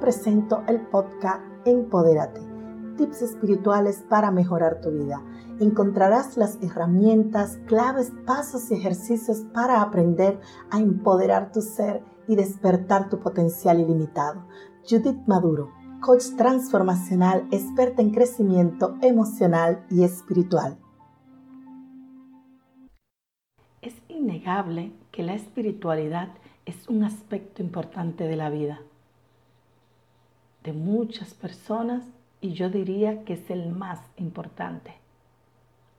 presento el podcast Empodérate, tips espirituales para mejorar tu vida. Encontrarás las herramientas, claves, pasos y ejercicios para aprender a empoderar tu ser y despertar tu potencial ilimitado. Judith Maduro, coach transformacional, experta en crecimiento emocional y espiritual. Es innegable que la espiritualidad es un aspecto importante de la vida de muchas personas y yo diría que es el más importante.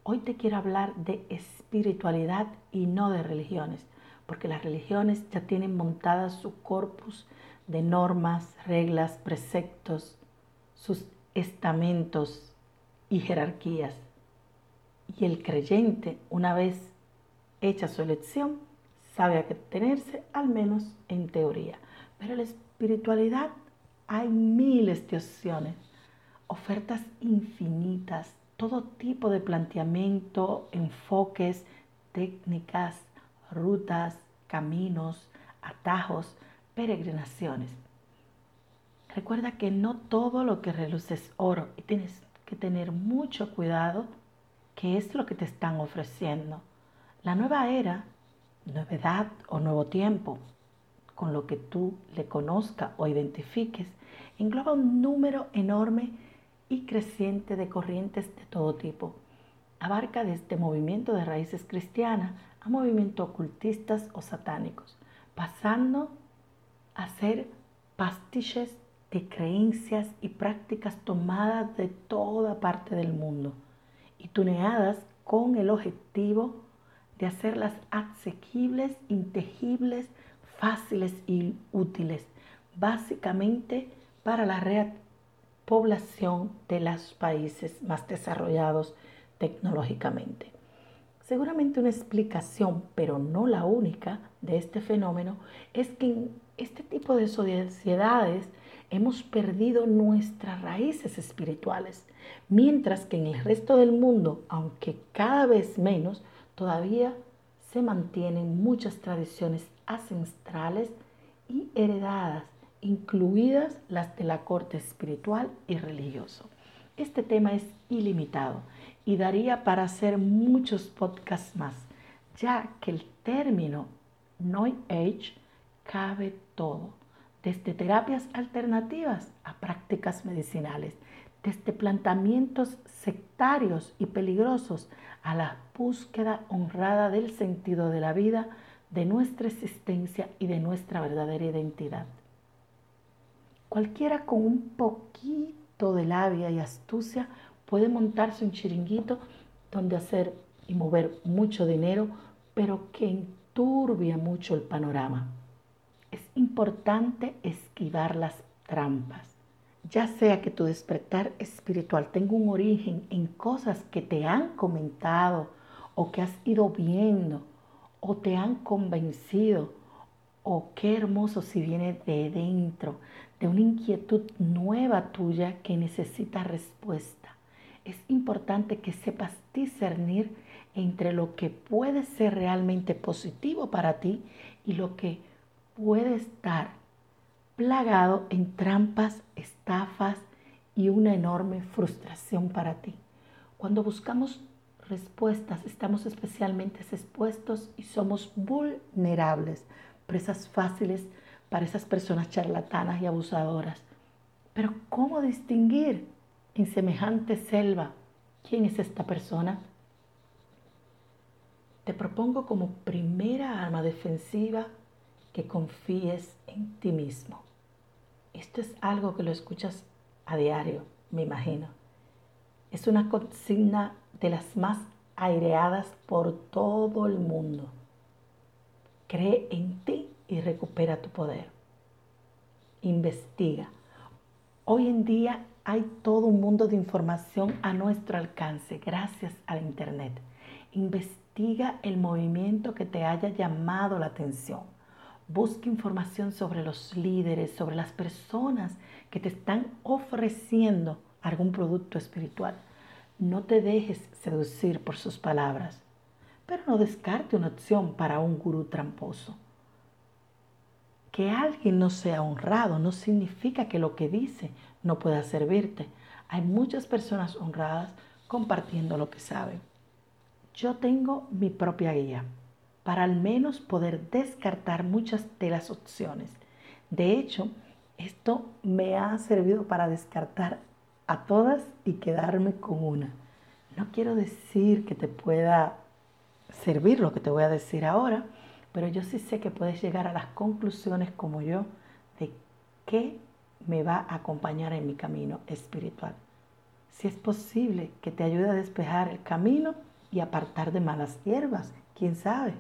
Hoy te quiero hablar de espiritualidad y no de religiones, porque las religiones ya tienen montada su corpus de normas, reglas, preceptos, sus estamentos y jerarquías. Y el creyente, una vez hecha su elección, sabe a qué tenerse, al menos en teoría. Pero la espiritualidad hay miles de opciones, ofertas infinitas, todo tipo de planteamiento, enfoques, técnicas, rutas, caminos, atajos, peregrinaciones. Recuerda que no todo lo que reluce es oro y tienes que tener mucho cuidado qué es lo que te están ofreciendo. La nueva era, novedad o nuevo tiempo, con lo que tú le conozca o identifiques, engloba un número enorme y creciente de corrientes de todo tipo. Abarca desde movimiento de raíces cristianas a movimientos ocultistas o satánicos, pasando a ser pastiches de creencias y prácticas tomadas de toda parte del mundo y tuneadas con el objetivo de hacerlas asequibles, integibles, fáciles y útiles, básicamente para la repoblación de los países más desarrollados tecnológicamente. Seguramente una explicación, pero no la única, de este fenómeno es que en este tipo de sociedades hemos perdido nuestras raíces espirituales, mientras que en el resto del mundo, aunque cada vez menos, todavía se mantienen muchas tradiciones ancestrales y heredadas incluidas las de la corte espiritual y religioso. Este tema es ilimitado y daría para hacer muchos podcasts más, ya que el término New Age cabe todo, desde terapias alternativas a prácticas medicinales, desde planteamientos sectarios y peligrosos a la búsqueda honrada del sentido de la vida, de nuestra existencia y de nuestra verdadera identidad. Cualquiera con un poquito de labia y astucia puede montarse un chiringuito donde hacer y mover mucho dinero, pero que enturbia mucho el panorama. Es importante esquivar las trampas. Ya sea que tu despertar espiritual tenga un origen en cosas que te han comentado o que has ido viendo o te han convencido o qué hermoso si viene de dentro, de una inquietud nueva tuya que necesita respuesta. Es importante que sepas discernir entre lo que puede ser realmente positivo para ti y lo que puede estar plagado en trampas, estafas y una enorme frustración para ti. Cuando buscamos respuestas estamos especialmente expuestos y somos vulnerables, presas fáciles para esas personas charlatanas y abusadoras. Pero ¿cómo distinguir en semejante selva quién es esta persona? Te propongo como primera arma defensiva que confíes en ti mismo. Esto es algo que lo escuchas a diario, me imagino. Es una consigna de las más aireadas por todo el mundo. Cree en ti y recupera tu poder. Investiga. Hoy en día hay todo un mundo de información a nuestro alcance gracias al Internet. Investiga el movimiento que te haya llamado la atención. Busca información sobre los líderes, sobre las personas que te están ofreciendo algún producto espiritual. No te dejes seducir por sus palabras, pero no descarte una opción para un gurú tramposo. Que alguien no sea honrado no significa que lo que dice no pueda servirte. Hay muchas personas honradas compartiendo lo que saben. Yo tengo mi propia guía para al menos poder descartar muchas de las opciones. De hecho, esto me ha servido para descartar a todas y quedarme con una. No quiero decir que te pueda servir lo que te voy a decir ahora, pero yo sí sé que puedes llegar a las conclusiones como yo de qué me va a acompañar en mi camino espiritual. Si es posible que te ayude a despejar el camino y apartar de malas hierbas, quién sabe.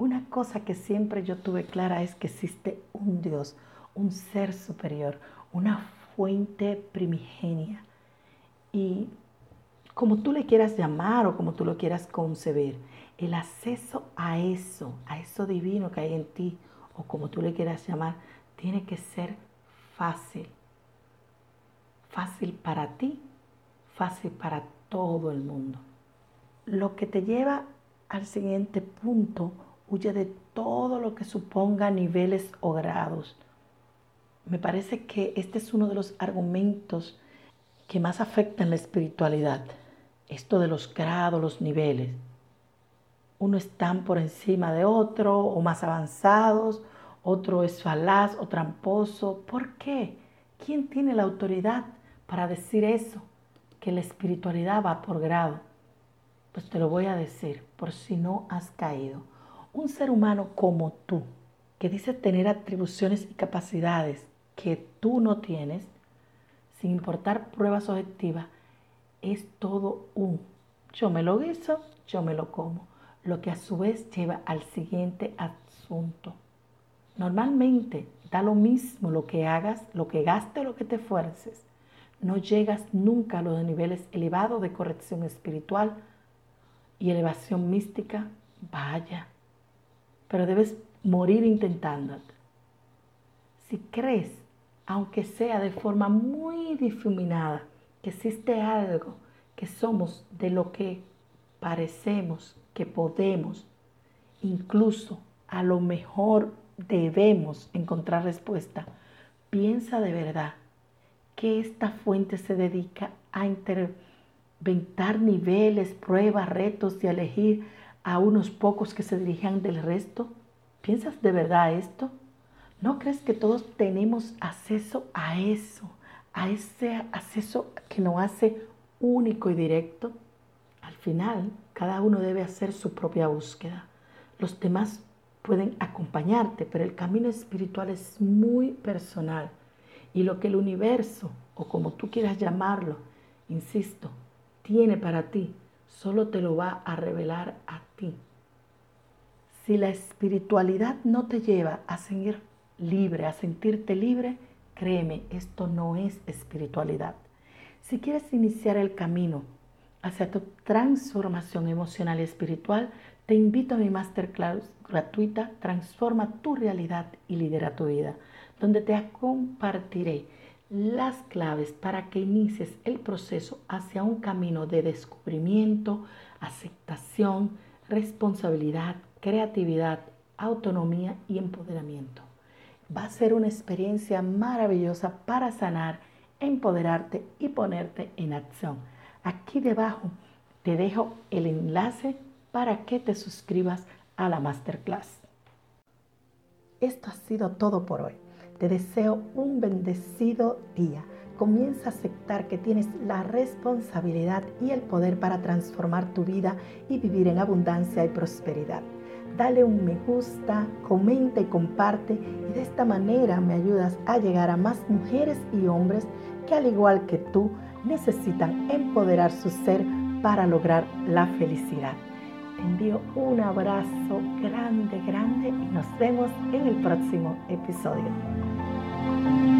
Una cosa que siempre yo tuve clara es que existe un Dios, un ser superior, una fuente primigenia. Y como tú le quieras llamar o como tú lo quieras concebir, el acceso a eso, a eso divino que hay en ti, o como tú le quieras llamar, tiene que ser fácil. Fácil para ti, fácil para todo el mundo. Lo que te lleva al siguiente punto, huye de todo lo que suponga niveles o grados. Me parece que este es uno de los argumentos que más afectan la espiritualidad. Esto de los grados, los niveles uno están por encima de otro o más avanzados, otro es falaz o tramposo. ¿Por qué? ¿Quién tiene la autoridad para decir eso? Que la espiritualidad va por grado. Pues te lo voy a decir por si no has caído. Un ser humano como tú, que dice tener atribuciones y capacidades que tú no tienes, sin importar pruebas objetivas, es todo un yo me lo guiso, yo me lo como lo que a su vez lleva al siguiente asunto. Normalmente da lo mismo lo que hagas, lo que gastes, lo que te esfuerces. No llegas nunca a los niveles elevados de corrección espiritual y elevación mística. Vaya, pero debes morir intentándolo. Si crees, aunque sea de forma muy difuminada, que existe algo, que somos de lo que parecemos, que podemos, incluso a lo mejor debemos encontrar respuesta, piensa de verdad que esta fuente se dedica a interventar niveles, pruebas, retos y elegir a unos pocos que se dirijan del resto. ¿Piensas de verdad esto? ¿No crees que todos tenemos acceso a eso, a ese acceso que nos hace único y directo? Al final, cada uno debe hacer su propia búsqueda. Los demás pueden acompañarte, pero el camino espiritual es muy personal. Y lo que el universo, o como tú quieras llamarlo, insisto, tiene para ti, solo te lo va a revelar a ti. Si la espiritualidad no te lleva a seguir libre, a sentirte libre, créeme, esto no es espiritualidad. Si quieres iniciar el camino hacia tu transformación emocional y espiritual, te invito a mi masterclass gratuita Transforma tu realidad y lidera tu vida, donde te compartiré las claves para que inicies el proceso hacia un camino de descubrimiento, aceptación, responsabilidad, creatividad, autonomía y empoderamiento. Va a ser una experiencia maravillosa para sanar, empoderarte y ponerte en acción Aquí debajo te dejo el enlace para que te suscribas a la masterclass. Esto ha sido todo por hoy. Te deseo un bendecido día. Comienza a aceptar que tienes la responsabilidad y el poder para transformar tu vida y vivir en abundancia y prosperidad. Dale un me gusta, comenta y comparte y de esta manera me ayudas a llegar a más mujeres y hombres que al igual que tú necesitan empoderar su ser para lograr la felicidad. Te envío un abrazo grande, grande y nos vemos en el próximo episodio. thank you